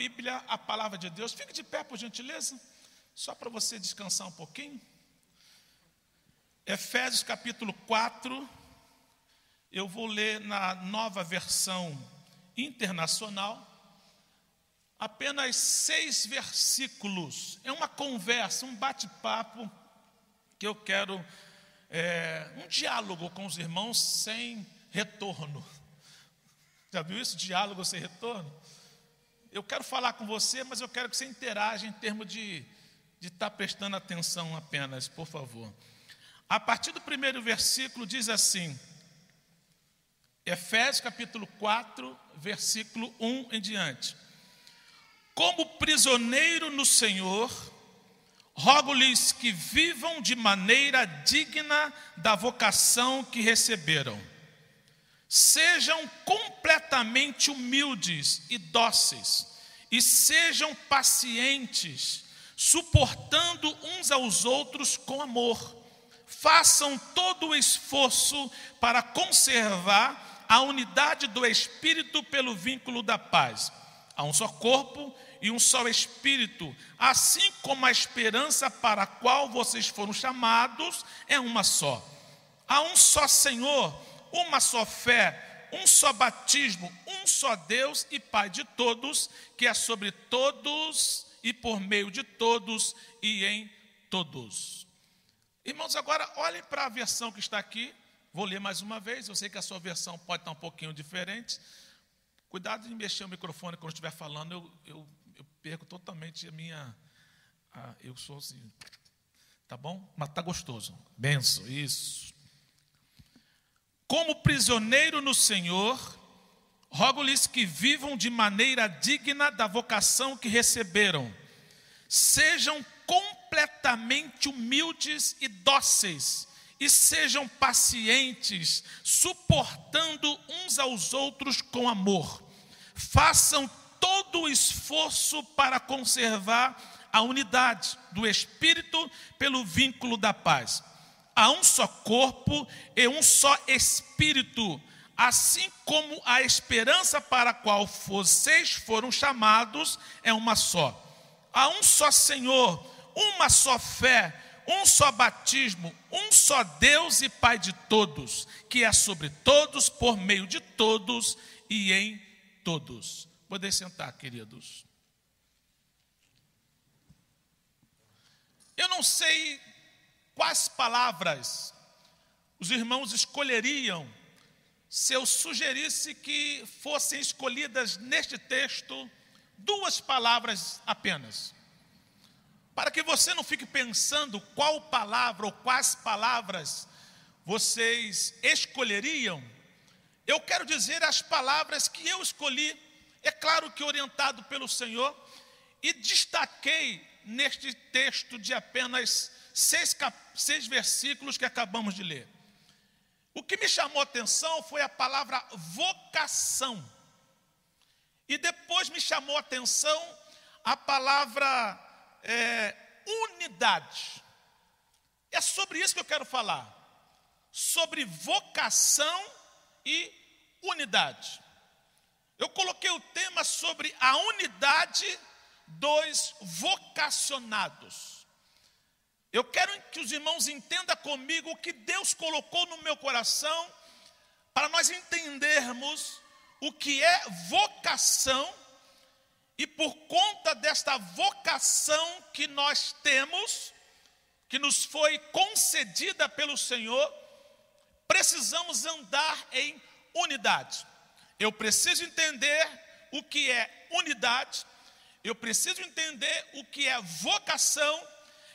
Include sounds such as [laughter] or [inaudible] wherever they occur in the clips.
Bíblia, a palavra de Deus. Fique de pé, por gentileza, só para você descansar um pouquinho. Efésios capítulo 4, eu vou ler na nova versão internacional, apenas seis versículos. É uma conversa, um bate-papo que eu quero, é, um diálogo com os irmãos sem retorno. Já viu isso? Diálogo sem retorno? Eu quero falar com você, mas eu quero que você interaja em termos de de estar prestando atenção apenas, por favor. A partir do primeiro versículo diz assim: Efésios capítulo 4, versículo 1 em diante. Como prisioneiro no Senhor, rogo-lhes que vivam de maneira digna da vocação que receberam. Sejam completamente humildes e dóceis, e sejam pacientes, suportando uns aos outros com amor. Façam todo o esforço para conservar a unidade do Espírito pelo vínculo da paz. Há um só corpo e um só Espírito, assim como a esperança para a qual vocês foram chamados é uma só. Há um só Senhor, uma só fé, um só batismo, um só Deus e Pai de todos, que é sobre todos e por meio de todos e em todos. Irmãos, agora olhem para a versão que está aqui. Vou ler mais uma vez. Eu sei que a sua versão pode estar um pouquinho diferente. Cuidado de mexer o microfone quando estiver falando. Eu, eu, eu perco totalmente a minha. A, eu sou assim. Tá bom? Mas tá gostoso. Benção, isso. Como prisioneiro no Senhor, rogo-lhes que vivam de maneira digna da vocação que receberam. Sejam completamente humildes e dóceis, e sejam pacientes, suportando uns aos outros com amor. Façam todo o esforço para conservar a unidade do Espírito pelo vínculo da paz. Há um só corpo e um só Espírito assim como a esperança para a qual vocês foram chamados é uma só. Há um só Senhor, uma só fé, um só batismo, um só Deus e Pai de todos, que é sobre todos, por meio de todos e em todos. Poder sentar, queridos. Eu não sei quais palavras os irmãos escolheriam se eu sugerisse que fossem escolhidas neste texto duas palavras apenas. Para que você não fique pensando qual palavra ou quais palavras vocês escolheriam, eu quero dizer as palavras que eu escolhi, é claro que orientado pelo Senhor, e destaquei neste texto de apenas seis, seis versículos que acabamos de ler. O que me chamou a atenção foi a palavra vocação. E depois me chamou a atenção a palavra é, unidade. É sobre isso que eu quero falar. Sobre vocação e unidade. Eu coloquei o tema sobre a unidade dos vocacionados. Eu quero que os irmãos entendam comigo o que Deus colocou no meu coração, para nós entendermos o que é vocação, e por conta desta vocação que nós temos, que nos foi concedida pelo Senhor, precisamos andar em unidade. Eu preciso entender o que é unidade, eu preciso entender o que é vocação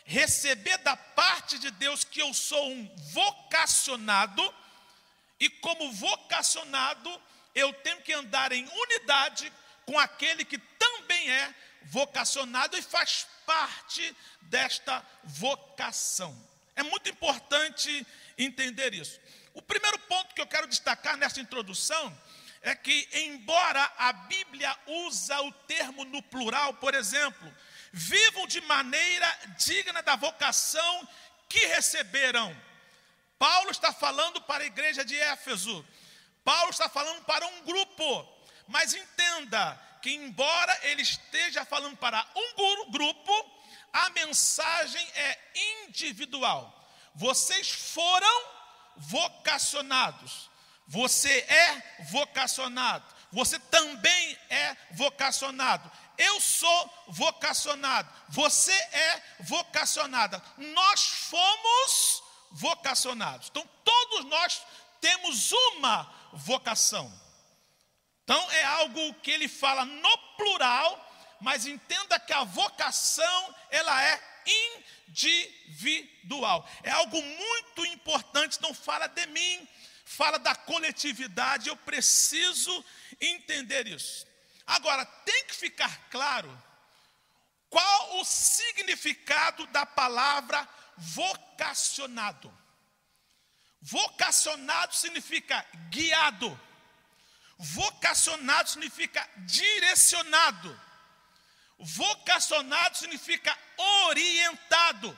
receber da parte de Deus que eu sou um vocacionado, e como vocacionado, eu tenho que andar em unidade com aquele que também é vocacionado e faz parte desta vocação. É muito importante entender isso. O primeiro ponto que eu quero destacar nessa introdução é que, embora a Bíblia usa o termo no plural, por exemplo, vivam de maneira digna da vocação que receberam. Paulo está falando para a igreja de Éfeso, Paulo está falando para um grupo, mas entenda que, embora ele esteja falando para um grupo, a mensagem é individual. Vocês foram vocacionados. Você é vocacionado. Você também é vocacionado. Eu sou vocacionado. Você é vocacionada. Nós fomos vocacionados. Então, todos nós temos uma vocação. Então, é algo que ele fala no plural, mas entenda que a vocação, ela é individual. É algo muito importante, não fala de mim, fala da coletividade. Eu preciso entender isso. Agora, tem que ficar claro qual o significado da palavra vocacionado. Vocacionado significa guiado. Vocacionado significa direcionado. Vocacionado significa orientado.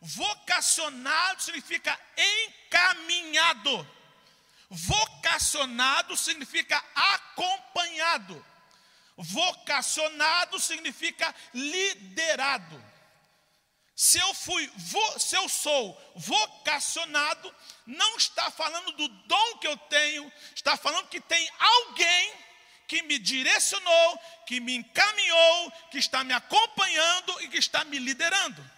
Vocacionado significa encaminhado. Vocacionado significa acompanhado. Vocacionado significa liderado. Se eu fui, se eu sou vocacionado, não está falando do dom que eu tenho, está falando que tem alguém que me direcionou, que me encaminhou, que está me acompanhando e que está me liderando.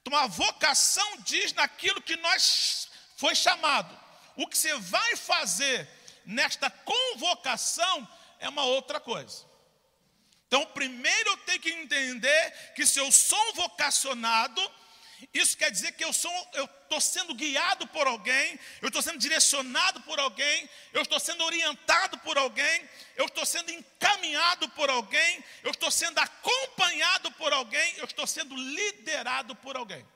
Então a vocação diz naquilo que nós foi chamado. O que você vai fazer nesta convocação é uma outra coisa. Então, primeiro eu tenho que entender que se eu sou um vocacionado, isso quer dizer que eu sou, eu estou sendo guiado por alguém, eu estou sendo direcionado por alguém, eu estou sendo orientado por alguém, eu estou sendo encaminhado por alguém, eu estou sendo acompanhado por alguém, eu estou sendo liderado por alguém.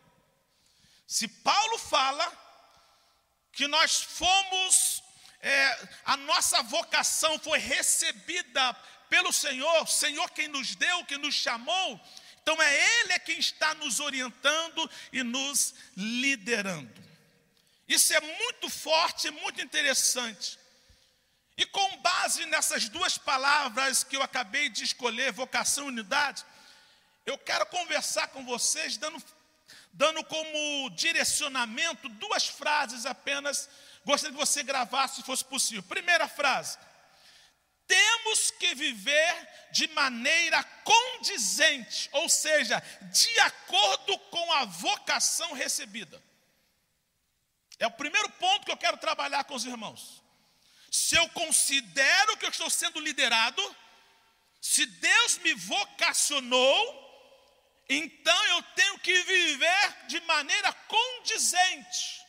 Se Paulo fala que nós fomos, é, a nossa vocação foi recebida pelo Senhor, Senhor quem nos deu, quem nos chamou. Então é Ele é quem está nos orientando e nos liderando. Isso é muito forte, muito interessante. E com base nessas duas palavras que eu acabei de escolher, vocação e unidade, eu quero conversar com vocês, dando, dando como direcionamento duas frases apenas. Gostaria que você gravasse, se fosse possível. Primeira frase temos que viver de maneira condizente, ou seja, de acordo com a vocação recebida. É o primeiro ponto que eu quero trabalhar com os irmãos. Se eu considero que eu estou sendo liderado, se Deus me vocacionou, então eu tenho que viver de maneira condizente,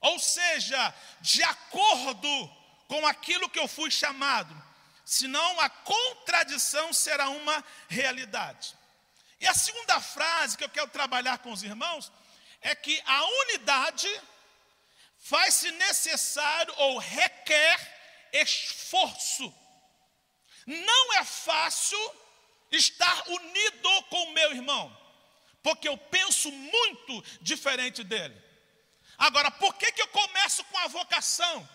ou seja, de acordo com aquilo que eu fui chamado senão a contradição será uma realidade. E a segunda frase que eu quero trabalhar com os irmãos é que a unidade faz-se necessário ou requer esforço. Não é fácil estar unido com o meu irmão, porque eu penso muito diferente dele. Agora, por que, que eu começo com a vocação?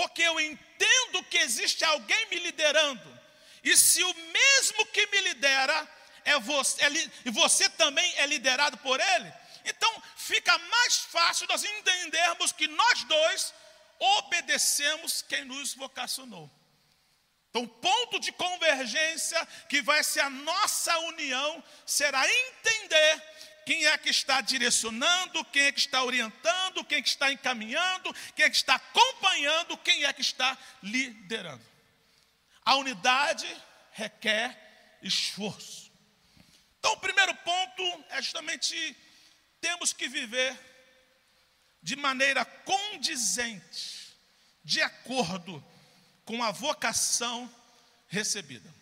porque eu entendo que existe alguém me liderando, e se o mesmo que me lidera é você, é, e você também é liderado por ele, então fica mais fácil nós entendermos que nós dois obedecemos quem nos vocacionou. Então, ponto de convergência que vai ser a nossa união será entender quem é que está direcionando, quem é que está orientando, quem é que está encaminhando, quem é que está acompanhando, quem é que está liderando. A unidade requer esforço. Então, o primeiro ponto é justamente temos que viver de maneira condizente, de acordo com a vocação recebida.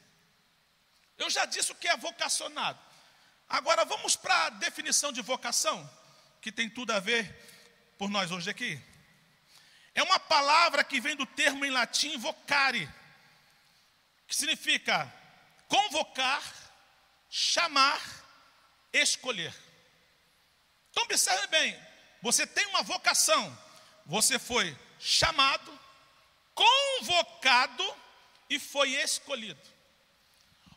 Eu já disse o que é vocacionado. Agora vamos para a definição de vocação, que tem tudo a ver por nós hoje aqui. É uma palavra que vem do termo em latim vocare, que significa convocar, chamar, escolher. Então observe bem, você tem uma vocação, você foi chamado, convocado e foi escolhido.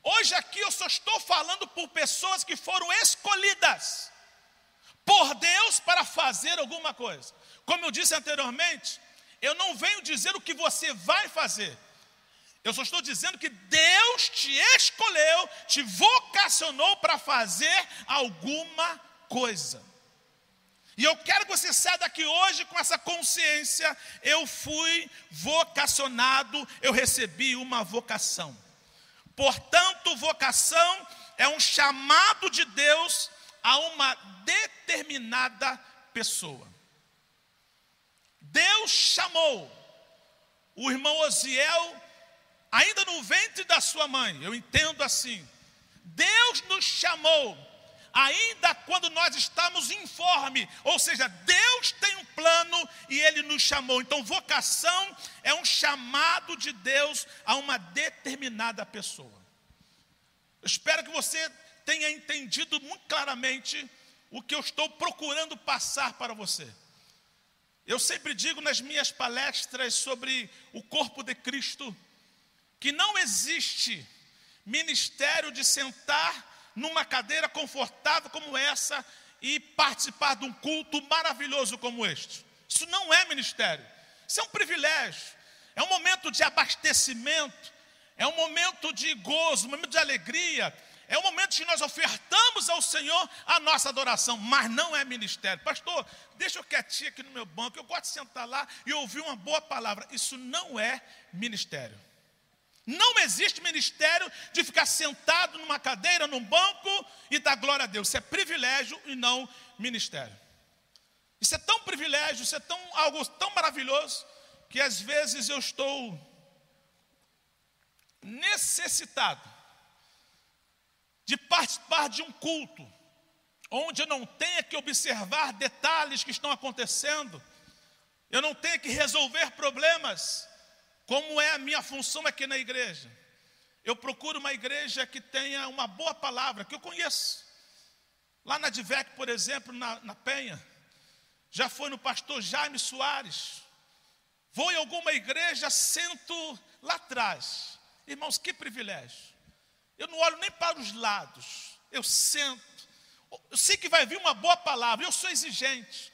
Hoje aqui eu só estou falando por pessoas que foram escolhidas por Deus para fazer alguma coisa. Como eu disse anteriormente, eu não venho dizer o que você vai fazer. Eu só estou dizendo que Deus te escolheu, te vocacionou para fazer alguma coisa. E eu quero que você saia daqui hoje com essa consciência: eu fui vocacionado, eu recebi uma vocação. Portanto, vocação é um chamado de Deus a uma determinada pessoa. Deus chamou o irmão Osiel, ainda no ventre da sua mãe, eu entendo assim. Deus nos chamou ainda quando nós estamos informe, ou seja, Deus tem um plano e Ele nos chamou. Então, vocação é um chamado de Deus a uma determinada pessoa. Eu espero que você tenha entendido muito claramente o que eu estou procurando passar para você. Eu sempre digo nas minhas palestras sobre o corpo de Cristo que não existe ministério de sentar numa cadeira confortável como essa e participar de um culto maravilhoso como este. Isso não é ministério, isso é um privilégio, é um momento de abastecimento, é um momento de gozo, um momento de alegria, é um momento que nós ofertamos ao Senhor a nossa adoração, mas não é ministério. Pastor, deixa eu quietinho aqui no meu banco, eu gosto de sentar lá e ouvir uma boa palavra. Isso não é ministério. Não existe ministério de ficar sentado numa cadeira, num banco e dar glória a Deus. Isso é privilégio e não ministério. Isso é tão privilégio, isso é tão, algo tão maravilhoso, que às vezes eu estou necessitado de participar de um culto, onde eu não tenha que observar detalhes que estão acontecendo, eu não tenha que resolver problemas, como é a minha função aqui na igreja? Eu procuro uma igreja que tenha uma boa palavra, que eu conheço. Lá na Divec, por exemplo, na, na Penha, já foi no pastor Jaime Soares. Vou em alguma igreja, sento lá atrás. Irmãos, que privilégio. Eu não olho nem para os lados, eu sento. Eu sei que vai vir uma boa palavra, eu sou exigente.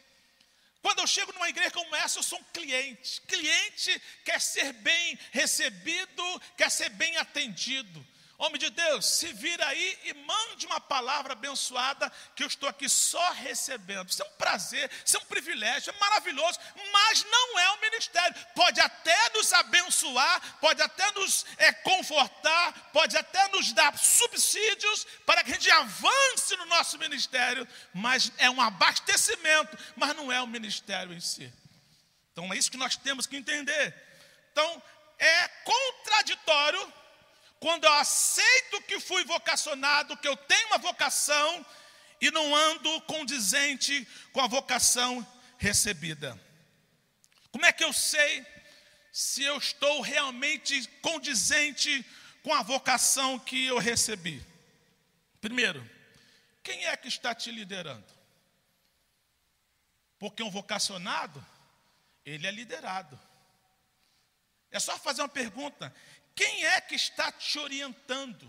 Quando eu chego numa igreja como essa, eu sou um cliente. Cliente quer ser bem recebido, quer ser bem atendido. Homem de Deus, se vira aí e mande uma palavra abençoada, que eu estou aqui só recebendo. Isso é um prazer, isso é um privilégio, é maravilhoso, mas não é um ministério. Pode até nos abençoar, pode até nos é, confortar, pode até nos dar subsídios para que a gente avance no nosso ministério, mas é um abastecimento, mas não é um ministério em si. Então é isso que nós temos que entender. Então, é contraditório quando eu aceito que fui vocacionado, que eu tenho uma vocação e não ando condizente com a vocação recebida. Como é que eu sei se eu estou realmente condizente com a vocação que eu recebi? Primeiro, quem é que está te liderando? Porque um vocacionado, ele é liderado. É só fazer uma pergunta: quem é que está te orientando?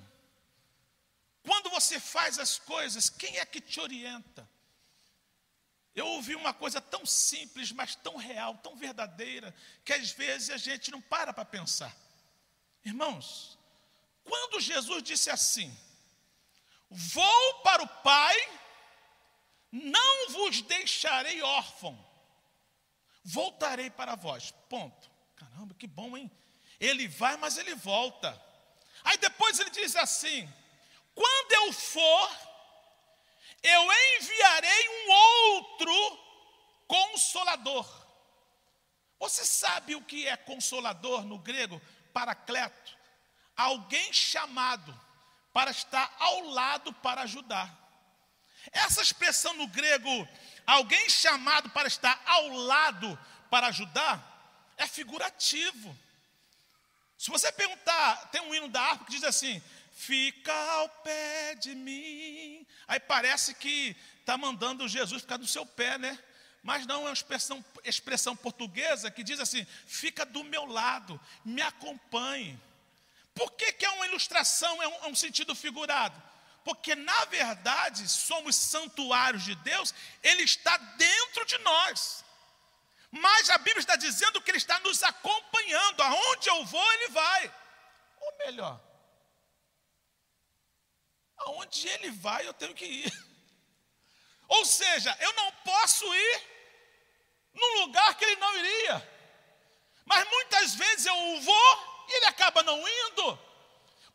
Quando você faz as coisas, quem é que te orienta? Eu ouvi uma coisa tão simples, mas tão real, tão verdadeira, que às vezes a gente não para para pensar. Irmãos, quando Jesus disse assim: Vou para o Pai, não vos deixarei órfão, voltarei para vós. Ponto. Caramba, que bom, hein? Ele vai, mas ele volta. Aí depois ele diz assim: quando eu for, eu enviarei um outro consolador. Você sabe o que é consolador no grego? Paracleto. Alguém chamado para estar ao lado para ajudar. Essa expressão no grego, alguém chamado para estar ao lado para ajudar, é figurativo. Se você perguntar, tem um hino da harpa que diz assim: Fica ao pé de mim. Aí parece que está mandando Jesus ficar do seu pé, né? Mas não é uma expressão, expressão portuguesa que diz assim: Fica do meu lado, me acompanhe. Por que, que é uma ilustração, é um, é um sentido figurado? Porque na verdade somos santuários de Deus, Ele está dentro de nós. Mas a Bíblia está dizendo que Ele está nos acompanhando, aonde eu vou, Ele vai. Ou melhor, aonde Ele vai, eu tenho que ir. [laughs] Ou seja, eu não posso ir num lugar que Ele não iria. Mas muitas vezes eu vou e Ele acaba não indo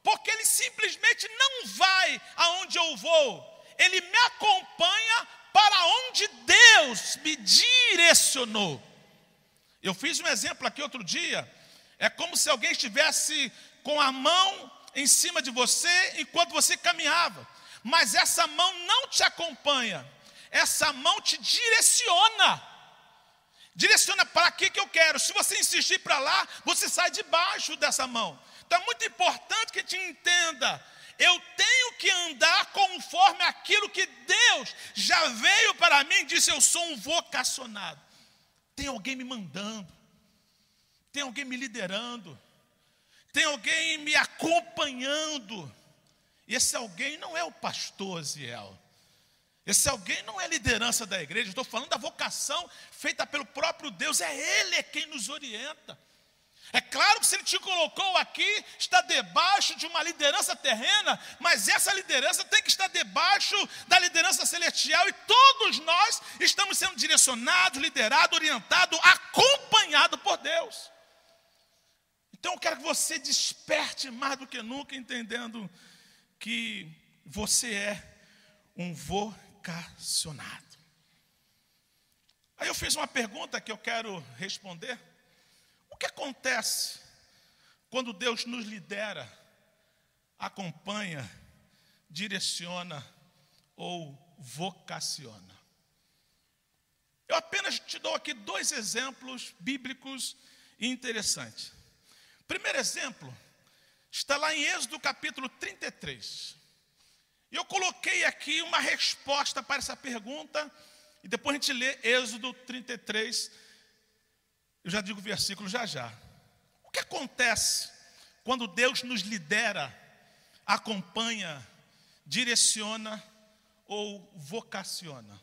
porque ele simplesmente não vai aonde eu vou, ele me acompanha para onde Deus me direcionou. Eu fiz um exemplo aqui outro dia, é como se alguém estivesse com a mão em cima de você enquanto você caminhava, mas essa mão não te acompanha, essa mão te direciona. Direciona para que que eu quero. Se você insistir para lá, você sai debaixo dessa mão. Então é muito importante que gente entenda. Eu tenho que andar conforme aquilo que Deus já veio para mim e disse: Eu sou um vocacionado. Tem alguém me mandando, tem alguém me liderando, tem alguém me acompanhando. Esse alguém não é o pastor Ziel. Esse alguém não é liderança da igreja, estou falando da vocação feita pelo próprio Deus, é Ele quem nos orienta. É claro que se ele te colocou aqui, está debaixo de uma liderança terrena, mas essa liderança tem que estar debaixo da liderança celestial e todos nós estamos sendo direcionados, liderados, orientados, acompanhados por Deus. Então eu quero que você desperte mais do que nunca, entendendo que você é um vocacionado. Aí eu fiz uma pergunta que eu quero responder que acontece quando Deus nos lidera, acompanha, direciona ou vocaciona? Eu apenas te dou aqui dois exemplos bíblicos interessantes. Primeiro exemplo está lá em Êxodo capítulo 33. E eu coloquei aqui uma resposta para essa pergunta, e depois a gente lê Êxodo 33, eu já digo o versículo já já. O que acontece quando Deus nos lidera, acompanha, direciona ou vocaciona?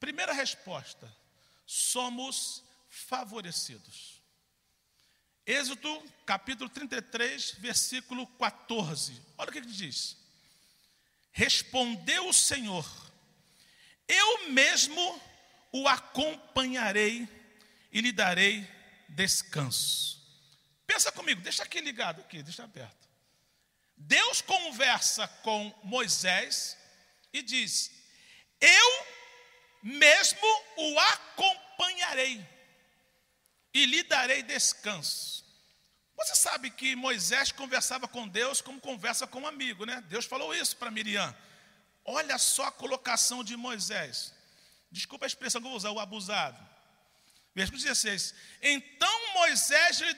Primeira resposta: somos favorecidos. Êxodo capítulo 33, versículo 14. Olha o que ele diz. Respondeu o Senhor: Eu mesmo o acompanharei e lhe darei descanso. Pensa comigo, deixa aqui ligado aqui, deixa aberto. Deus conversa com Moisés e diz: Eu mesmo o acompanharei e lhe darei descanso. Você sabe que Moisés conversava com Deus como conversa com um amigo, né? Deus falou isso para Miriam. Olha só a colocação de Moisés. Desculpa a expressão que eu vou usar, o abusado. Versículo 16: Então Moisés lhe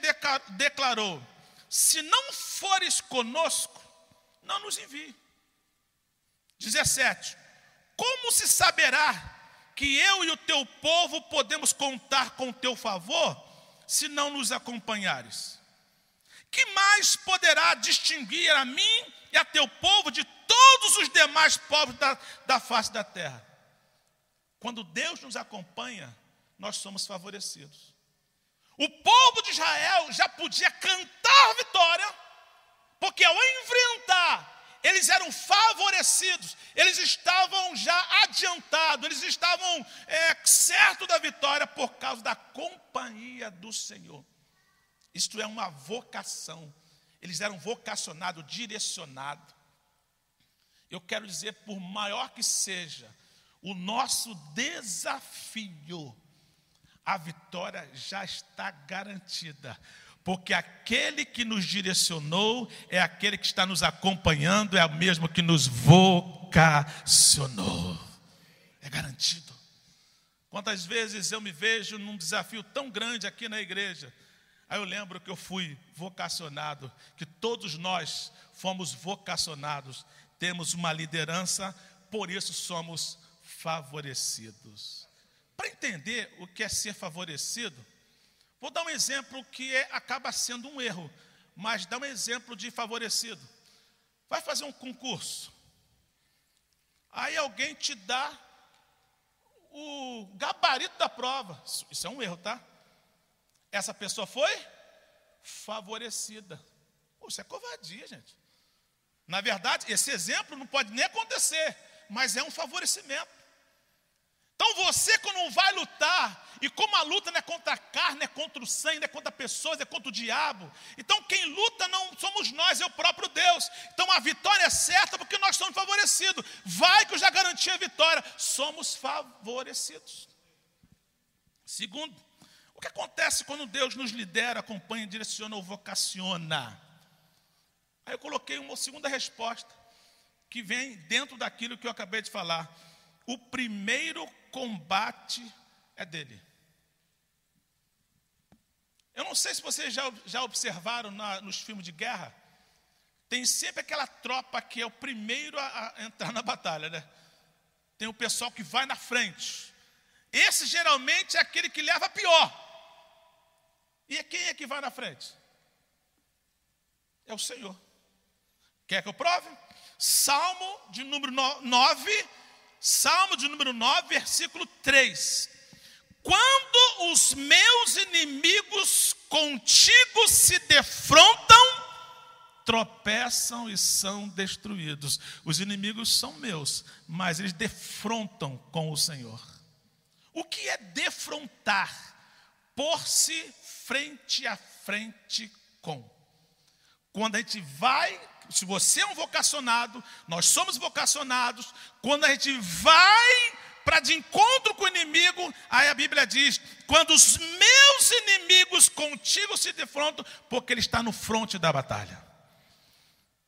declarou: Se não fores conosco, não nos envie. 17: Como se saberá que eu e o teu povo podemos contar com o teu favor, se não nos acompanhares? Que mais poderá distinguir a mim e a teu povo de todos os demais povos da, da face da terra? Quando Deus nos acompanha, nós somos favorecidos. O povo de Israel já podia cantar vitória, porque ao enfrentar, eles eram favorecidos, eles estavam já adiantados, eles estavam é, certos da vitória por causa da companhia do Senhor. Isto é uma vocação, eles eram vocacionados, direcionados. Eu quero dizer, por maior que seja o nosso desafio, a vitória já está garantida. Porque aquele que nos direcionou é aquele que está nos acompanhando, é o mesmo que nos vocacionou. É garantido. Quantas vezes eu me vejo num desafio tão grande aqui na igreja, aí eu lembro que eu fui vocacionado, que todos nós fomos vocacionados, temos uma liderança, por isso somos favorecidos. Para entender o que é ser favorecido, vou dar um exemplo que é, acaba sendo um erro, mas dá um exemplo de favorecido. Vai fazer um concurso. Aí alguém te dá o gabarito da prova. Isso é um erro, tá? Essa pessoa foi favorecida. Pô, isso é covardia, gente. Na verdade, esse exemplo não pode nem acontecer, mas é um favorecimento. Então você, quando vai lutar, e como a luta não é contra a carne, é contra o sangue, não é contra pessoas, é contra o diabo. Então quem luta não somos nós, é o próprio Deus. Então a vitória é certa porque nós somos favorecidos. Vai que eu já garanti a vitória. Somos favorecidos. Segundo, o que acontece quando Deus nos lidera, acompanha, direciona ou vocaciona? Aí eu coloquei uma segunda resposta, que vem dentro daquilo que eu acabei de falar. O primeiro combate é dele. Eu não sei se vocês já, já observaram na, nos filmes de guerra, tem sempre aquela tropa que é o primeiro a, a entrar na batalha, né? Tem o pessoal que vai na frente. Esse geralmente é aquele que leva a pior. E quem é que vai na frente? É o Senhor. Quer que eu prove? Salmo de número 9, Salmo de número 9, versículo 3. Quando os meus inimigos contigo se defrontam, tropeçam e são destruídos. Os inimigos são meus, mas eles defrontam com o Senhor. O que é defrontar? Por-se frente a frente com. Quando a gente vai se você é um vocacionado, nós somos vocacionados, quando a gente vai para de encontro com o inimigo, aí a Bíblia diz: quando os meus inimigos contigo se defrontam, porque ele está no fronte da batalha.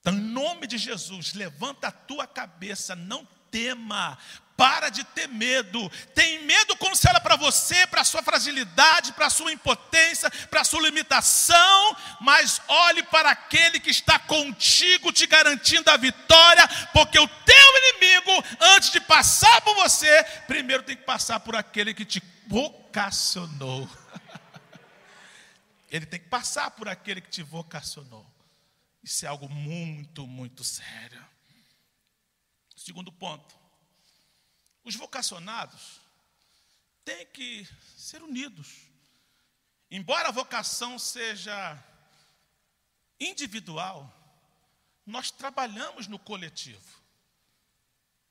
Então, em nome de Jesus, levanta a tua cabeça, não tema, para de ter medo. Tem medo como se era para você, para a sua fragilidade, para a sua impotência, para a sua limitação, mas olhe para aquele que está contigo, te garantindo a vitória, porque o teu inimigo, antes de passar por você, primeiro tem que passar por aquele que te vocacionou. [laughs] Ele tem que passar por aquele que te vocacionou. Isso é algo muito, muito sério. Segundo ponto os vocacionados têm que ser unidos. Embora a vocação seja individual, nós trabalhamos no coletivo.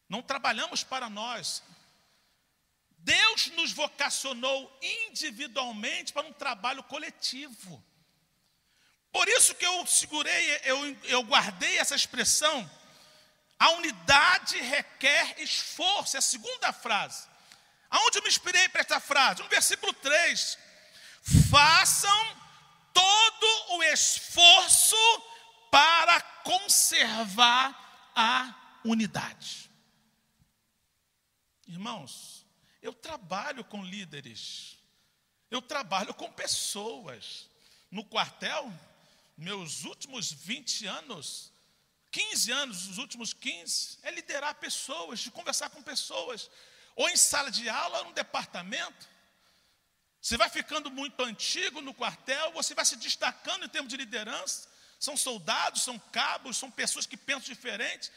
Não trabalhamos para nós. Deus nos vocacionou individualmente para um trabalho coletivo. Por isso que eu segurei, eu, eu guardei essa expressão a unidade requer esforço, é a segunda frase. Aonde eu me inspirei para esta frase? No versículo 3. Façam todo o esforço para conservar a unidade. Irmãos, eu trabalho com líderes, eu trabalho com pessoas. No quartel, meus últimos 20 anos, 15 anos, os últimos 15, é liderar pessoas, de conversar com pessoas, ou em sala de aula, ou no departamento. Você vai ficando muito antigo no quartel, você vai se destacando em termos de liderança. São soldados, são cabos, são pessoas que pensam diferente.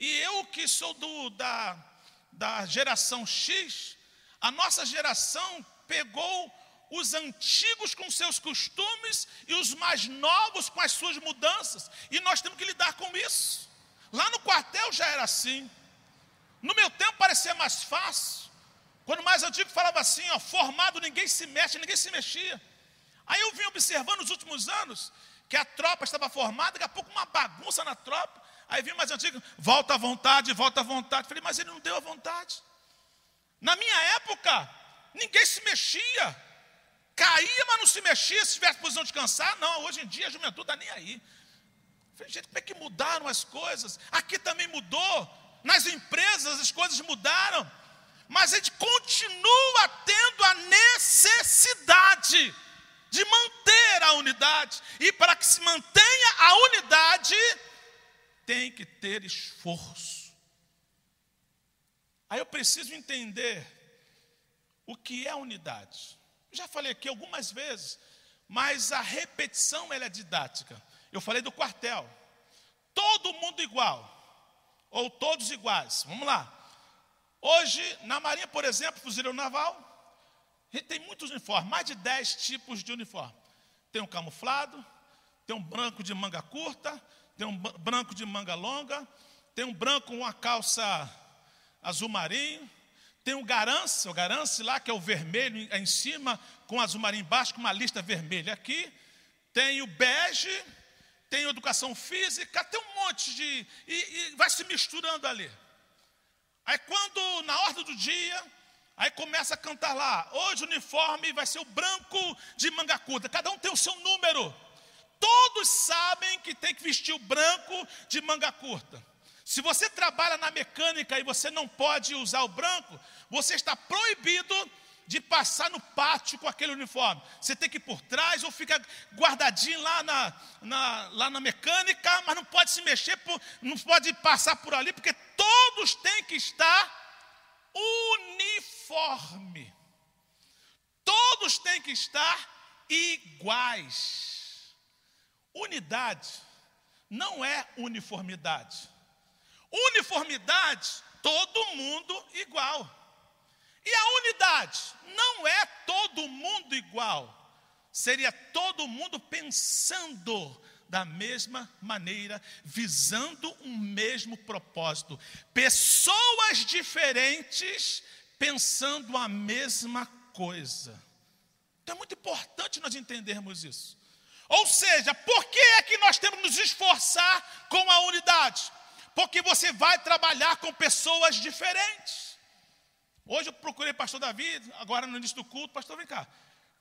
E eu que sou do, da, da geração X, a nossa geração pegou os antigos com seus costumes e os mais novos com as suas mudanças. E nós temos que lidar com isso. Lá no quartel já era assim. No meu tempo parecia mais fácil. Quando mais antigo falava assim, ó, formado ninguém se mexe, ninguém se mexia. Aí eu vim observando nos últimos anos que a tropa estava formada, daqui a pouco uma bagunça na tropa. Aí vim mais antigo, volta à vontade, volta à vontade. Falei, mas ele não deu a vontade. Na minha época, ninguém se mexia. Caía, mas não se mexia, se tivesse posição de cansar. Não, hoje em dia a juventude está nem aí. Falei, gente, como é que mudaram as coisas? Aqui também mudou. Nas empresas as coisas mudaram. Mas a gente continua tendo a necessidade de manter a unidade. E para que se mantenha a unidade, tem que ter esforço. Aí eu preciso entender o que é unidade. Já falei aqui algumas vezes, mas a repetição ela é didática. Eu falei do quartel. Todo mundo igual. Ou todos iguais. Vamos lá. Hoje, na Marinha, por exemplo, fuzileiro naval, tem muitos uniformes, mais de 10 tipos de uniforme. Tem um camuflado, tem um branco de manga curta, tem um branco de manga longa, tem um branco com uma calça azul marinho, tem o garance, o garance lá, que é o vermelho em cima, com azul marinho embaixo, com uma lista vermelha aqui. Tem o bege, tem educação física, tem um monte de. E, e vai se misturando ali. Aí quando, na ordem do dia, aí começa a cantar lá, hoje o uniforme vai ser o branco de manga curta, cada um tem o seu número. Todos sabem que tem que vestir o branco de manga curta. Se você trabalha na mecânica e você não pode usar o branco, você está proibido de passar no pátio com aquele uniforme. Você tem que ir por trás ou fica guardadinho lá na, na, lá na mecânica, mas não pode se mexer, por, não pode passar por ali, porque todos têm que estar uniforme. Todos têm que estar iguais. Unidade não é uniformidade. Uniformidade, todo mundo igual. E a unidade não é todo mundo igual. Seria todo mundo pensando da mesma maneira, visando um mesmo propósito. Pessoas diferentes pensando a mesma coisa. Então é muito importante nós entendermos isso. Ou seja, por que é que nós temos que nos esforçar com a unidade? Porque você vai trabalhar com pessoas diferentes. Hoje eu procurei pastor Davi, agora no início do culto, pastor, vem cá.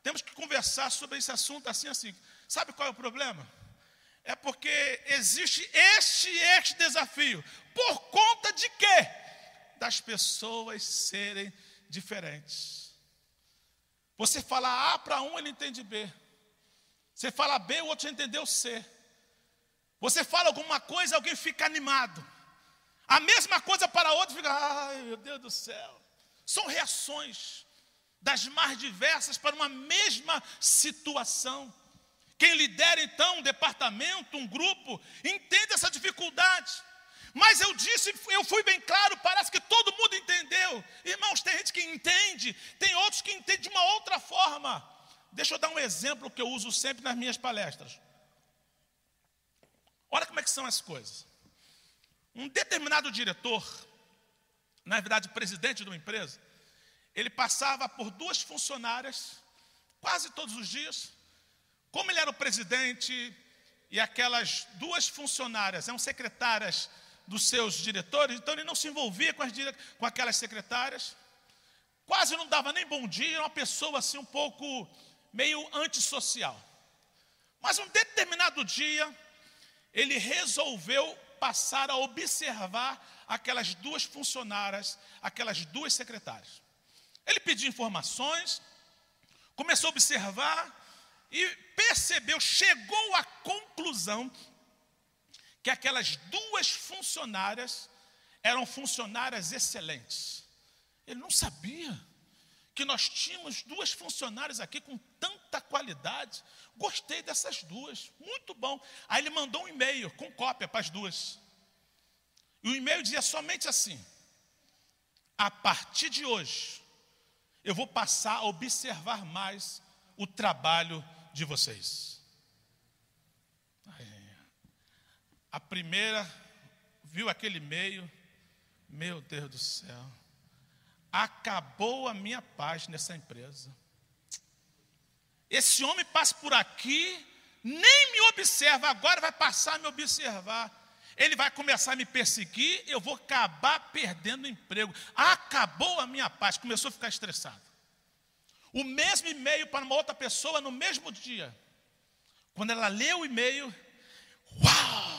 Temos que conversar sobre esse assunto assim, assim. Sabe qual é o problema? É porque existe este este desafio. Por conta de quê? Das pessoas serem diferentes. Você fala A para um, ele entende B. Você fala B, o outro entendeu C. Você fala alguma coisa, alguém fica animado. A mesma coisa para outro fica, ai meu Deus do céu. São reações das mais diversas para uma mesma situação. Quem lidera então um departamento, um grupo, entende essa dificuldade. Mas eu disse, eu fui bem claro, parece que todo mundo entendeu. Irmãos, tem gente que entende, tem outros que entendem de uma outra forma. Deixa eu dar um exemplo que eu uso sempre nas minhas palestras. Olha como é que são as coisas. Um determinado diretor, na verdade presidente de uma empresa, ele passava por duas funcionárias quase todos os dias. Como ele era o presidente e aquelas duas funcionárias eram secretárias dos seus diretores, então ele não se envolvia com, as, com aquelas secretárias. Quase não dava nem bom dia, era uma pessoa assim um pouco meio antissocial. Mas um determinado dia, ele resolveu passar a observar aquelas duas funcionárias, aquelas duas secretárias. Ele pediu informações, começou a observar e percebeu, chegou à conclusão que aquelas duas funcionárias eram funcionárias excelentes. Ele não sabia que nós tínhamos duas funcionárias aqui com tanta qualidade. Gostei dessas duas, muito bom. Aí ele mandou um e-mail com cópia para as duas. E o e-mail dizia somente assim: a partir de hoje, eu vou passar a observar mais o trabalho de vocês. A primeira viu aquele e-mail, meu Deus do céu acabou a minha paz nessa empresa. Esse homem passa por aqui, nem me observa, agora vai passar a me observar. Ele vai começar a me perseguir, eu vou acabar perdendo o emprego. Acabou a minha paz, começou a ficar estressado. O mesmo e-mail para uma outra pessoa no mesmo dia. Quando ela leu o e-mail, uau!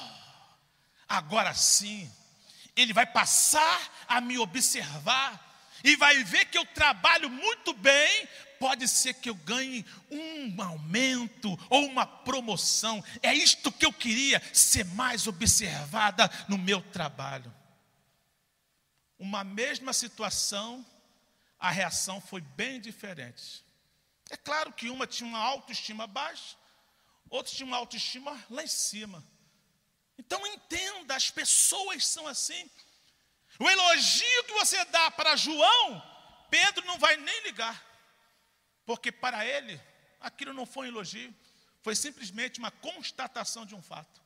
Agora sim, ele vai passar a me observar e vai ver que eu trabalho muito bem, pode ser que eu ganhe um aumento ou uma promoção. É isto que eu queria, ser mais observada no meu trabalho. Uma mesma situação, a reação foi bem diferente. É claro que uma tinha uma autoestima baixa, outros tinham uma autoestima lá em cima. Então entenda, as pessoas são assim. O elogio que você dá para João, Pedro não vai nem ligar, porque para ele aquilo não foi um elogio, foi simplesmente uma constatação de um fato.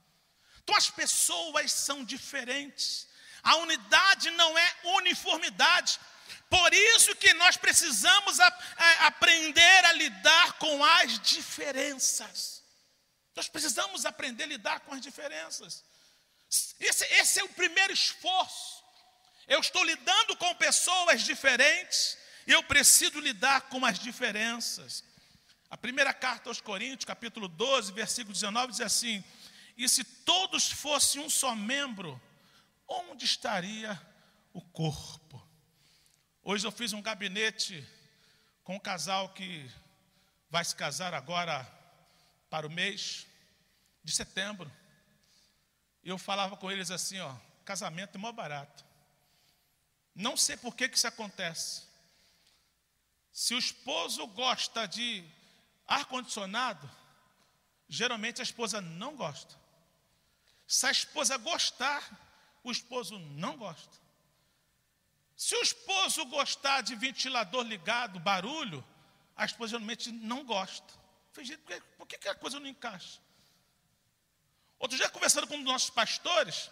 Então as pessoas são diferentes, a unidade não é uniformidade. Por isso que nós precisamos a, a, aprender a lidar com as diferenças. Nós precisamos aprender a lidar com as diferenças. Esse, esse é o primeiro esforço. Eu estou lidando com pessoas diferentes e eu preciso lidar com as diferenças. A primeira carta aos Coríntios, capítulo 12, versículo 19, diz assim: E se todos fossem um só membro, onde estaria o corpo? Hoje eu fiz um gabinete com um casal que vai se casar agora para o mês de setembro. E eu falava com eles assim, ó, casamento é mó barato. Não sei por que, que isso acontece. Se o esposo gosta de ar-condicionado, geralmente a esposa não gosta. Se a esposa gostar, o esposo não gosta. Se o esposo gostar de ventilador ligado, barulho, a esposa geralmente não gosta. Por que, que a coisa não encaixa? Outro dia, conversando com um dos nossos pastores,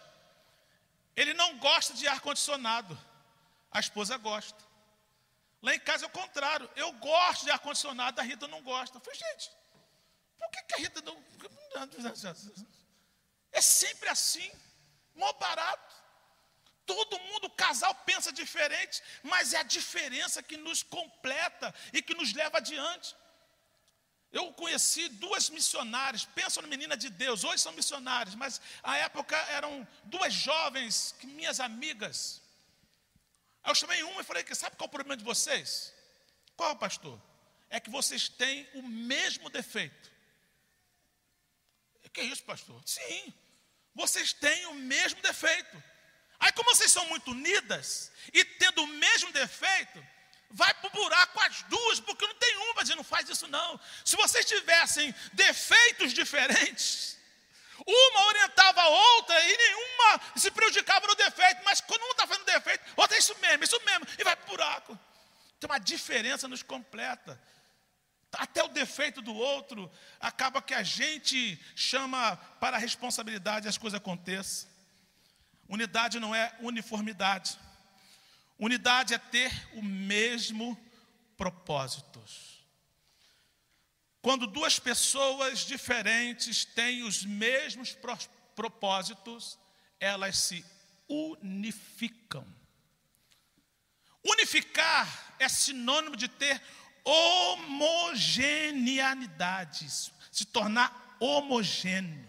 ele não gosta de ar-condicionado, a esposa gosta. Lá em casa é o contrário, eu gosto de ar-condicionado, a Rita não gosta. Eu falei, gente, por que, a Rita não. É sempre assim, mó barato. Todo mundo, casal, pensa diferente, mas é a diferença que nos completa e que nos leva adiante. Eu conheci duas missionárias, pensam na menina de Deus, hoje são missionárias, mas à época eram duas jovens, minhas amigas. Aí eu chamei uma e falei: sabe qual é o problema de vocês? Qual, pastor? É que vocês têm o mesmo defeito. Que isso, pastor? Sim, vocês têm o mesmo defeito. Aí, como vocês são muito unidas e tendo o mesmo defeito, vai para o buraco as duas, porque não tem uma, mas não faz isso não. Se vocês tivessem defeitos diferentes, uma orientava a outra e nenhuma se prejudicava no defeito, mas quando uma está fazendo defeito, outra é isso mesmo, isso mesmo, e vai para o buraco. Então a diferença nos completa. Até o defeito do outro acaba que a gente chama para a responsabilidade as coisas aconteçam. Unidade não é uniformidade. Unidade é ter o mesmo propósito. Quando duas pessoas diferentes têm os mesmos propósitos, elas se unificam. Unificar é sinônimo de ter homogeneidade, se tornar homogêneo.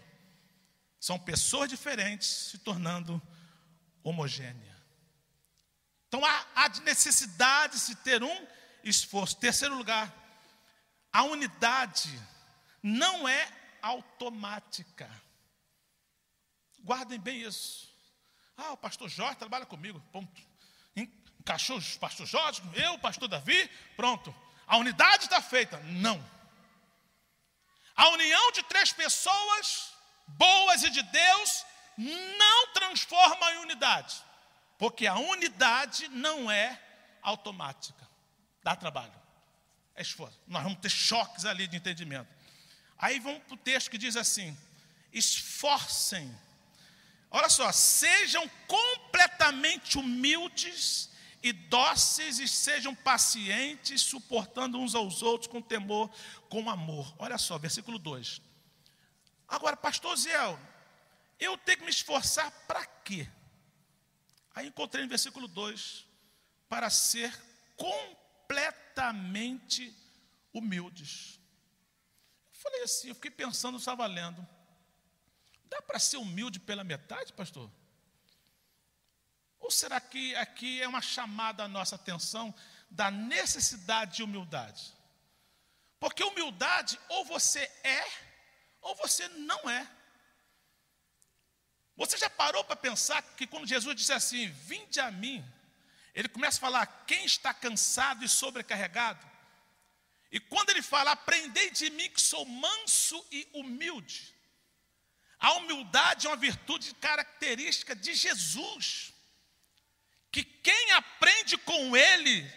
São pessoas diferentes se tornando homogêneas. Então há, há necessidade de se ter um esforço. Terceiro lugar, a unidade não é automática. Guardem bem isso. Ah, o pastor Jorge trabalha comigo. Ponto. Encaixou o pastor Jorge, eu, o pastor Davi, pronto. A unidade está feita. Não. A união de três pessoas boas e de Deus não transforma em unidade. Porque a unidade não é automática. Dá trabalho. É esforço. Nós vamos ter choques ali de entendimento. Aí vamos para o texto que diz assim: esforcem. Olha só, sejam completamente humildes e dóceis e sejam pacientes, suportando uns aos outros com temor, com amor. Olha só, versículo 2. Agora, pastor Zé, eu tenho que me esforçar para quê? Aí encontrei no versículo 2: para ser completamente humildes. Eu falei assim, eu fiquei pensando, estava lendo. Dá para ser humilde pela metade, pastor? Ou será que aqui é uma chamada à nossa atenção da necessidade de humildade? Porque humildade, ou você é, ou você não é. Você já parou para pensar que quando Jesus disse assim: Vinde a mim, ele começa a falar: quem está cansado e sobrecarregado? E quando ele fala, aprendei de mim que sou manso e humilde. A humildade é uma virtude característica de Jesus. Que quem aprende com ele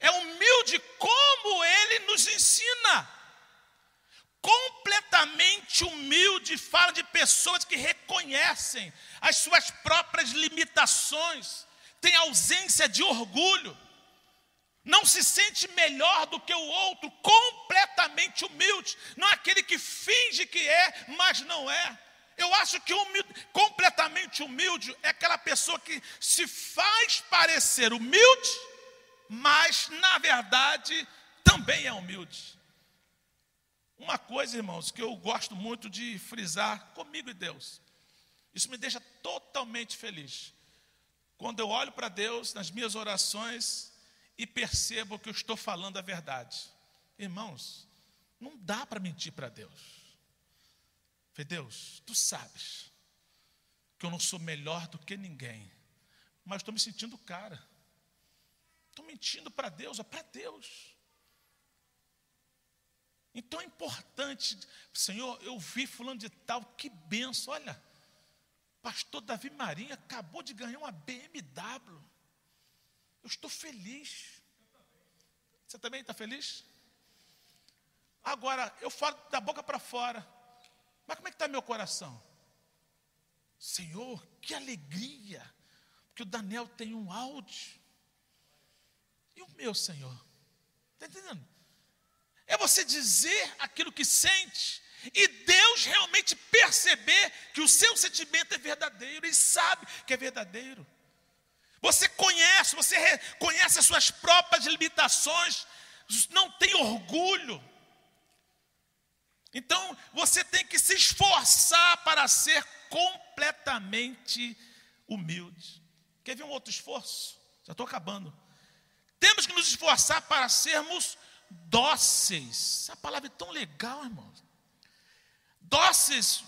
é humilde como ele nos ensina. Completamente humilde, fala de pessoas que reconhecem as suas próprias limitações, tem ausência de orgulho, não se sente melhor do que o outro, completamente humilde, não é aquele que finge que é, mas não é. Eu acho que humilde, completamente humilde é aquela pessoa que se faz parecer humilde, mas na verdade também é humilde. Uma coisa, irmãos, que eu gosto muito de frisar comigo e Deus, isso me deixa totalmente feliz. Quando eu olho para Deus nas minhas orações e percebo que eu estou falando a verdade. Irmãos, não dá para mentir para Deus. Falei, Deus, tu sabes que eu não sou melhor do que ninguém, mas estou me sentindo cara. Estou mentindo para Deus, para Deus. Então é importante, Senhor, eu vi fulano de tal, que benção, olha, pastor Davi Marinho acabou de ganhar uma BMW. Eu estou feliz. Você também está feliz? Agora, eu falo da boca para fora. Mas como é que está meu coração? Senhor, que alegria. Porque o Daniel tem um áudio. E o meu, Senhor? Está entendendo? É você dizer aquilo que sente e Deus realmente perceber que o seu sentimento é verdadeiro e sabe que é verdadeiro. Você conhece, você conhece as suas próprias limitações, não tem orgulho. Então você tem que se esforçar para ser completamente humilde. Quer ver um outro esforço? Já estou acabando. Temos que nos esforçar para sermos dóceis. Essa palavra é tão legal, irmão. Dóceis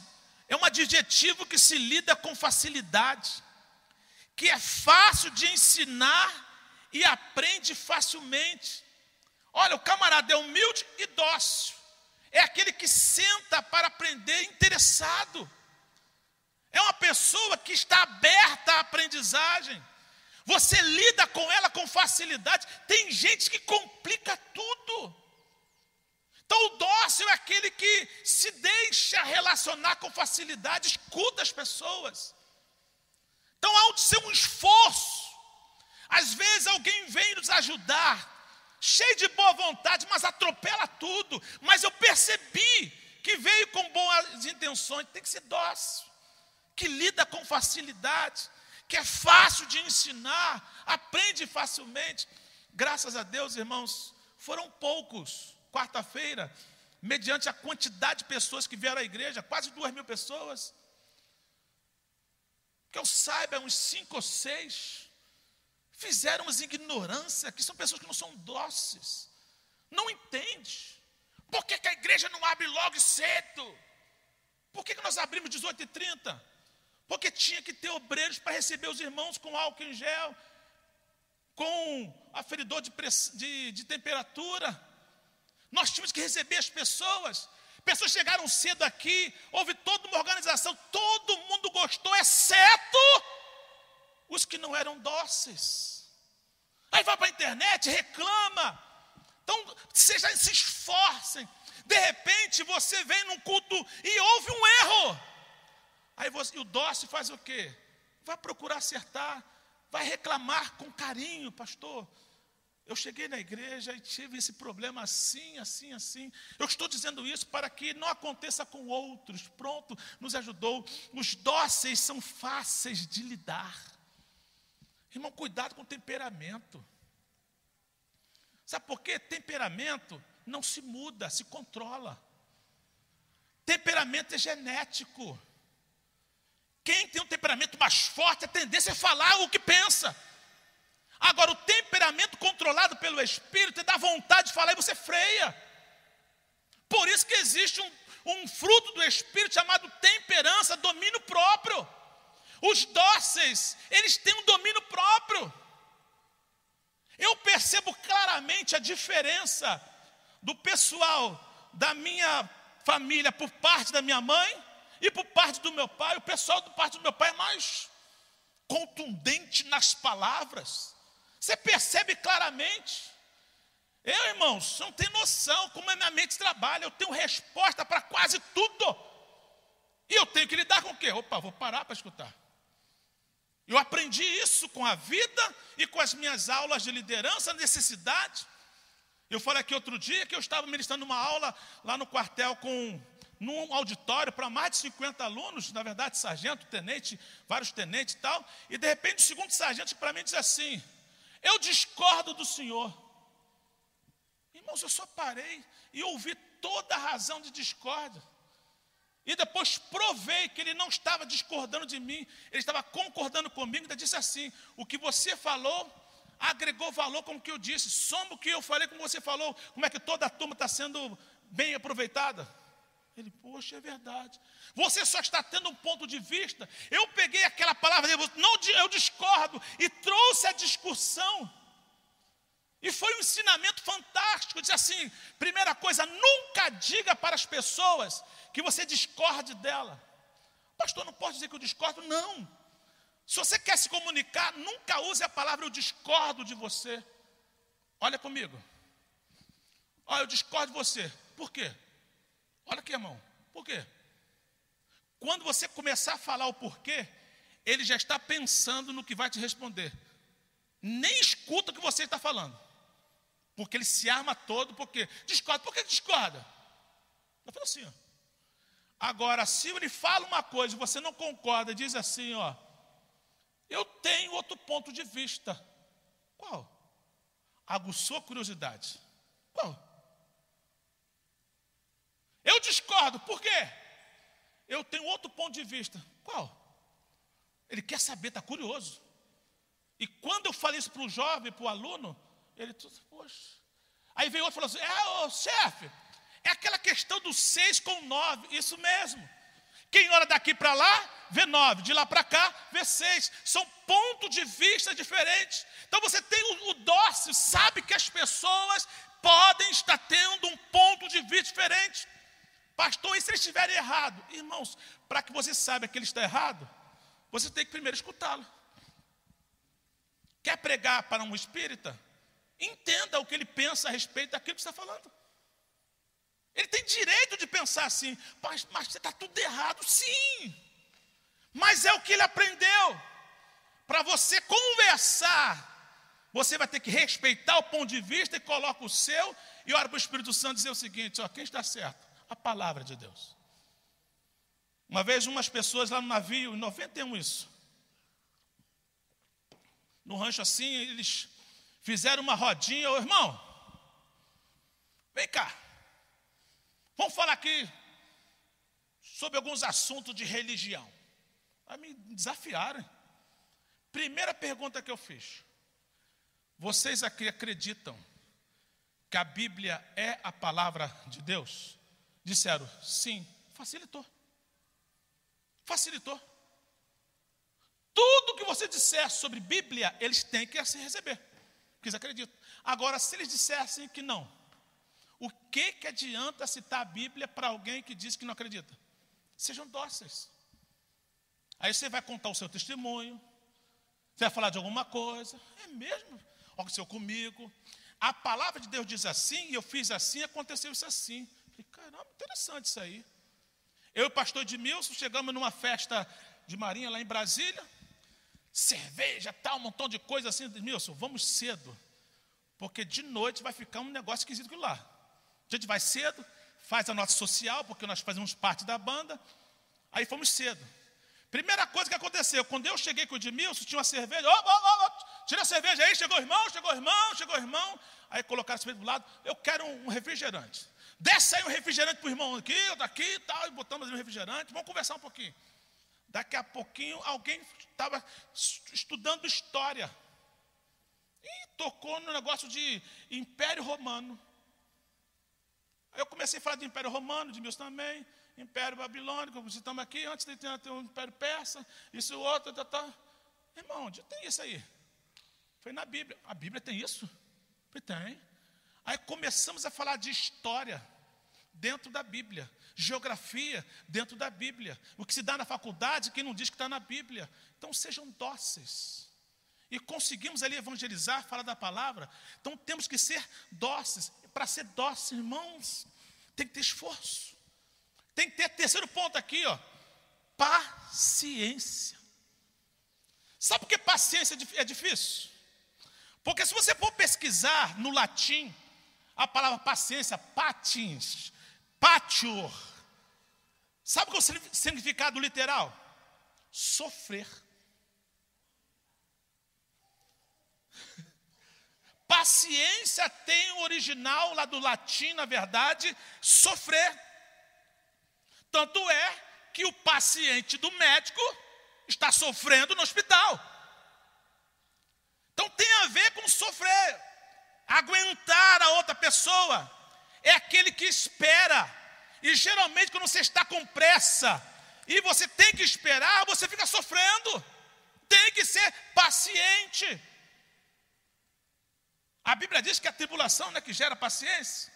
é um adjetivo que se lida com facilidade, que é fácil de ensinar e aprende facilmente. Olha, o camarada é humilde e dócil. É aquele que senta para aprender interessado. É uma pessoa que está aberta à aprendizagem. Você lida com ela com facilidade. Tem gente que complica tudo. Então, o dócil é aquele que se deixa relacionar com facilidade, escuta as pessoas. Então, há de ser um esforço. Às vezes, alguém vem nos ajudar, cheio de boa vontade, mas atropela tudo. Mas eu percebi que veio com boas intenções. Tem que ser dócil, que lida com facilidade, que é fácil de ensinar, aprende facilmente. Graças a Deus, irmãos, foram poucos quarta-feira, mediante a quantidade de pessoas que vieram à igreja, quase duas mil pessoas. Que eu saiba, uns cinco ou seis fizeram umas ignorância, que são pessoas que não são dóceis, não entende. Por que, que a igreja não abre logo cedo? Por que, que nós abrimos 18 e 30? Porque tinha que ter obreiros para receber os irmãos com álcool em gel, com aferidor de, de, de temperatura. Nós tínhamos que receber as pessoas. Pessoas chegaram cedo aqui, houve toda uma organização, todo mundo gostou, exceto os que não eram dóceis. Aí vai para a internet, reclama. Então, seja, se esforcem. De repente, você vem num culto e houve um erro. Aí você, o dócil faz o quê? Vai procurar acertar, vai reclamar com carinho, pastor. Eu cheguei na igreja e tive esse problema assim, assim, assim. Eu estou dizendo isso para que não aconteça com outros. Pronto, nos ajudou. Os dóceis são fáceis de lidar. Irmão, cuidado com o temperamento. Sabe por quê? Temperamento não se muda, se controla. Temperamento é genético. Quem tem um temperamento mais forte, a tendência é falar o que pensa. Agora, o temperamento controlado pelo Espírito dá vontade de falar e você freia. Por isso que existe um, um fruto do Espírito chamado temperança, domínio próprio. Os dóceis, eles têm um domínio próprio. Eu percebo claramente a diferença do pessoal da minha família por parte da minha mãe e por parte do meu pai. O pessoal do parte do meu pai é mais contundente nas palavras. Você percebe claramente. Eu, irmãos, não tem noção como a minha mente trabalha. Eu tenho resposta para quase tudo. E eu tenho que lidar com o quê? Opa, vou parar para escutar. Eu aprendi isso com a vida e com as minhas aulas de liderança, necessidade. Eu falei aqui outro dia que eu estava ministrando uma aula lá no quartel com num auditório para mais de 50 alunos, na verdade, sargento, tenente, vários tenentes e tal, e de repente o segundo sargento para mim diz assim: Eu discordo do senhor. Irmãos, eu só parei e ouvi toda a razão de discórdia. E depois provei que ele não estava discordando de mim, ele estava concordando comigo, e disse assim: o que você falou agregou valor como que eu disse, soma o que eu falei, como você falou, como é que toda a turma está sendo bem aproveitada. Ele, poxa, é verdade. Você só está tendo um ponto de vista. Eu peguei aquela palavra não, eu discordo, e trouxe a discussão. E foi um ensinamento fantástico. Diz assim: primeira coisa, nunca diga para as pessoas que você discorde dela. Pastor, não posso dizer que eu discordo? Não. Se você quer se comunicar, nunca use a palavra eu discordo de você. Olha comigo. Olha, eu discordo de você. Por quê? Olha aqui, irmão. Por quê? Quando você começar a falar o porquê, ele já está pensando no que vai te responder. Nem escuta o que você está falando. Porque ele se arma todo, porque discorda. Por que discorda? Eu falo assim, ó. Agora, se ele fala uma coisa e você não concorda, diz assim, ó. Eu tenho outro ponto de vista. Qual? Aguçou a curiosidade. Qual? Eu discordo, por quê? Eu tenho outro ponto de vista. Qual? Ele quer saber, está curioso. E quando eu falei isso para o jovem, para o aluno, ele, poxa. Aí veio outro e falou assim: é, ô, chefe, é aquela questão do seis com nove, isso mesmo. Quem olha daqui para lá, vê nove, de lá para cá, vê seis. São pontos de vista diferentes. Então você tem o, o dócil, sabe que as pessoas podem estar tendo um ponto de vista diferente. Pastor, e se ele estiver errado? Irmãos, para que você saiba que ele está errado, você tem que primeiro escutá-lo. Quer pregar para um espírita? Entenda o que ele pensa a respeito daquilo que está falando. Ele tem direito de pensar assim, mas, mas está tudo errado, sim. Mas é o que ele aprendeu. Para você conversar, você vai ter que respeitar o ponto de vista e coloca o seu, e ora para o Espírito Santo dizer o seguinte: ó, quem está certo? A palavra de Deus. Uma vez, umas pessoas lá no navio, em 91 isso, no rancho assim, eles fizeram uma rodinha, ô irmão, vem cá, Vamos falar aqui sobre alguns assuntos de religião. Aí me desafiaram. Primeira pergunta que eu fiz: Vocês aqui acreditam que a Bíblia é a palavra de Deus? Disseram sim. Facilitou. Facilitou. Tudo que você disser sobre Bíblia, eles têm que receber. Porque eles acreditam. Agora, se eles dissessem que não, o que, que adianta citar a Bíblia para alguém que diz que não acredita? Sejam dóceis. Aí você vai contar o seu testemunho, você vai falar de alguma coisa. É mesmo? Aconteceu comigo. A palavra de Deus diz assim, e eu fiz assim, aconteceu isso assim. Falei, caramba, interessante isso aí. Eu e o pastor Edmilson chegamos numa festa de marinha lá em Brasília. Cerveja, tal, um montão de coisa assim. Edmilson, vamos cedo. Porque de noite vai ficar um negócio esquisito lá. A gente vai cedo, faz a nossa social, porque nós fazemos parte da banda. Aí fomos cedo. Primeira coisa que aconteceu, quando eu cheguei com o Edmilson, tinha uma cerveja. Oh, oh, oh, tira a cerveja aí, chegou o irmão, chegou o irmão, chegou o irmão. Aí colocaram a cerveja do lado, eu quero um refrigerante. Desce aí um refrigerante para o irmão aqui, daqui e tal, e botamos um refrigerante, vamos conversar um pouquinho. Daqui a pouquinho, alguém estava estudando história. E tocou no negócio de Império Romano. Aí eu comecei a falar de Império Romano, de meus também, Império Babilônico, estamos aqui, antes de ter o Império Persa, isso outro, tá, tá. Irmão, onde tem isso aí? Foi na Bíblia. A Bíblia tem isso? Tem. Aí começamos a falar de história dentro da Bíblia, geografia dentro da Bíblia, o que se dá na faculdade, quem não diz que está na Bíblia. Então sejam dóceis. E conseguimos ali evangelizar, falar da palavra. Então temos que ser dóceis. Para ser dóceis, irmãos, tem que ter esforço. Tem que ter terceiro ponto aqui, ó. Paciência. Sabe por que paciência é difícil? Porque se você for pesquisar no latim, a palavra paciência, patins, patior, sabe qual é o significado literal? Sofrer. [laughs] Paciência tem o original lá do latim, na verdade, sofrer. Tanto é que o paciente do médico está sofrendo no hospital. Então tem a ver com sofrer. Aguentar a outra pessoa é aquele que espera. E geralmente, quando você está com pressa e você tem que esperar, você fica sofrendo. Tem que ser paciente. A Bíblia diz que a tribulação é que gera paciência.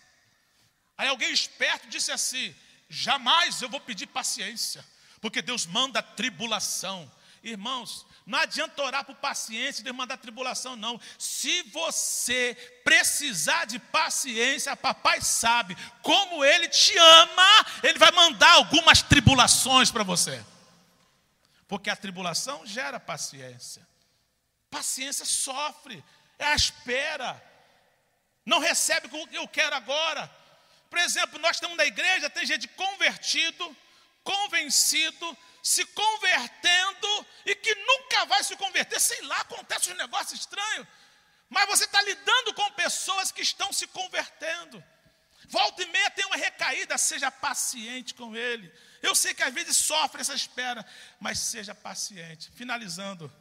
Aí alguém esperto disse assim: jamais eu vou pedir paciência, porque Deus manda tribulação. Irmãos, não adianta orar por paciência e Deus mandar tribulação, não. Se você precisar de paciência, papai sabe como ele te ama, ele vai mandar algumas tribulações para você. Porque a tribulação gera paciência. Paciência sofre, é a espera, não recebe o que eu quero agora. Por exemplo, nós estamos na igreja, tem gente convertido, convencido, se convertendo e que nunca vai se converter, sei lá, acontece um negócio estranho. Mas você está lidando com pessoas que estão se convertendo. Volta e meia tem uma recaída, seja paciente com ele. Eu sei que às vezes sofre essa espera, mas seja paciente. Finalizando,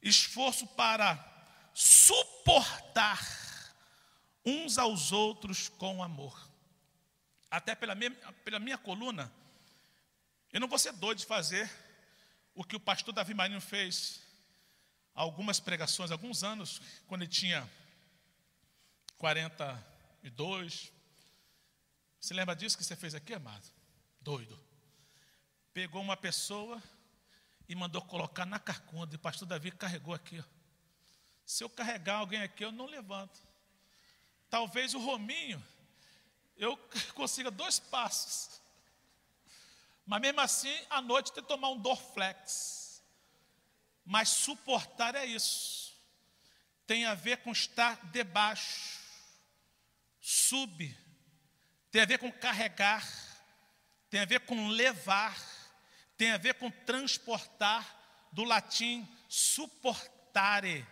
esforço para suportar uns aos outros com amor. Até pela minha, pela minha coluna, eu não vou ser doido de fazer o que o pastor Davi Marinho fez algumas pregações, alguns anos, quando ele tinha 42. Você lembra disso que você fez aqui, amado? Doido. Pegou uma pessoa e mandou colocar na carcunda, e o pastor Davi carregou aqui. Ó. Se eu carregar alguém aqui, eu não levanto. Talvez o Rominho, eu [laughs] consiga dois passos. Mas mesmo assim, à noite tem que tomar um Dorflex. Mas suportar é isso. Tem a ver com estar debaixo. Sub. Tem a ver com carregar. Tem a ver com levar. Tem a ver com transportar. Do latim suportare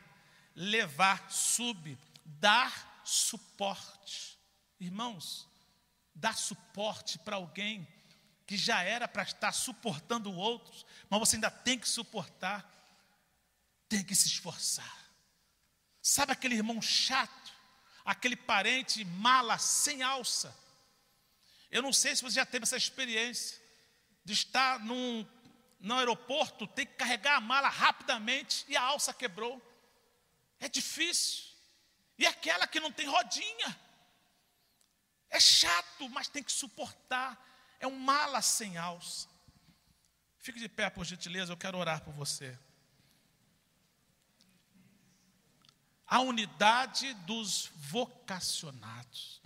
levar, sub, dar suporte. Irmãos, dar suporte para alguém que já era para estar suportando outros, mas você ainda tem que suportar, tem que se esforçar. Sabe aquele irmão chato, aquele parente mala sem alça? Eu não sei se você já teve essa experiência de estar num, no aeroporto, tem que carregar a mala rapidamente e a alça quebrou. É difícil. E aquela que não tem rodinha. É chato, mas tem que suportar. É um mala sem alça. Fique de pé, por gentileza, eu quero orar por você. A unidade dos vocacionados.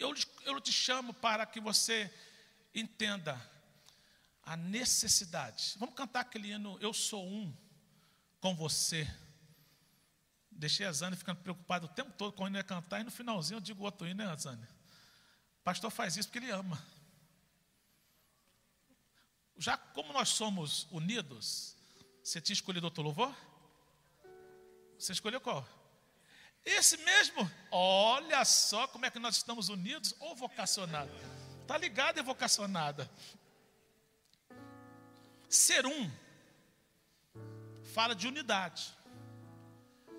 Eu, eu te chamo para que você entenda a necessidade. Vamos cantar aquele hino Eu Sou Um com você. Deixei a Zane ficando preocupada o tempo todo com o hino ia cantar, e no finalzinho eu digo outro hino, né, Zane? Pastor faz isso porque ele ama. Já como nós somos unidos, você tinha escolhido outro louvor? Você escolheu qual? Esse mesmo? Olha só como é que nós estamos unidos ou vocacionados. Está ligado e vocacionada. Ser um fala de unidade.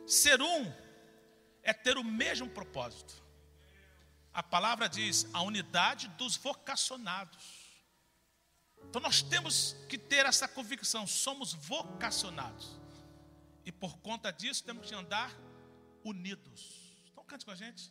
Ser um é ter o mesmo propósito. A palavra diz a unidade dos vocacionados. Então nós temos que ter essa convicção, somos vocacionados. E por conta disso temos que andar unidos. Então Cante com a gente.